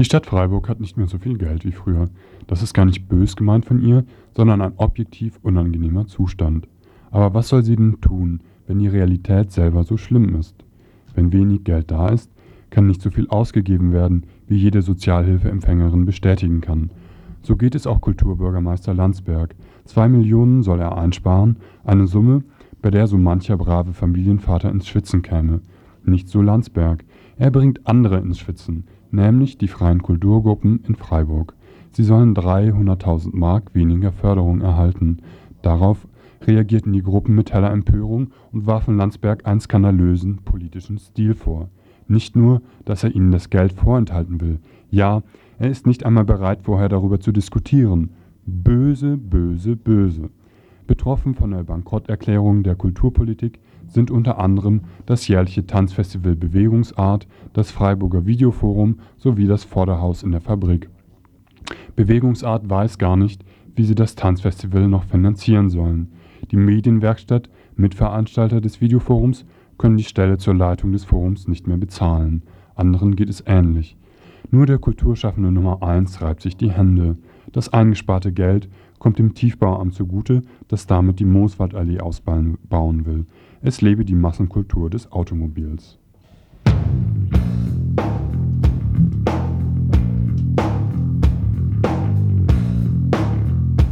Die Stadt Freiburg hat nicht mehr so viel Geld wie früher. Das ist gar nicht bös gemeint von ihr, sondern ein objektiv unangenehmer Zustand. Aber was soll sie denn tun, wenn die Realität selber so schlimm ist? Wenn wenig Geld da ist, kann nicht so viel ausgegeben werden, wie jede Sozialhilfeempfängerin bestätigen kann. So geht es auch Kulturbürgermeister Landsberg. Zwei Millionen soll er einsparen, eine Summe, bei der so mancher brave Familienvater ins Schwitzen käme. Nicht so Landsberg. Er bringt andere ins Schwitzen, nämlich die freien Kulturgruppen in Freiburg. Sie sollen 300.000 Mark weniger Förderung erhalten. Darauf reagierten die Gruppen mit heller Empörung und warfen Landsberg einen skandalösen politischen Stil vor. Nicht nur, dass er ihnen das Geld vorenthalten will. Ja, er ist nicht einmal bereit, vorher darüber zu diskutieren. Böse, böse, böse. Betroffen von der Bankrotterklärung der Kulturpolitik sind unter anderem das jährliche Tanzfestival Bewegungsart, das Freiburger Videoforum sowie das Vorderhaus in der Fabrik. Bewegungsart weiß gar nicht, wie sie das Tanzfestival noch finanzieren sollen. Die Medienwerkstatt, Mitveranstalter des Videoforums, können die Stelle zur Leitung des Forums nicht mehr bezahlen. Anderen geht es ähnlich. Nur der Kulturschaffende Nummer 1 reibt sich die Hände. Das eingesparte Geld kommt dem Tiefbauamt zugute, das damit die Mooswaldallee ausbauen will. Es lebe die Massenkultur des Automobils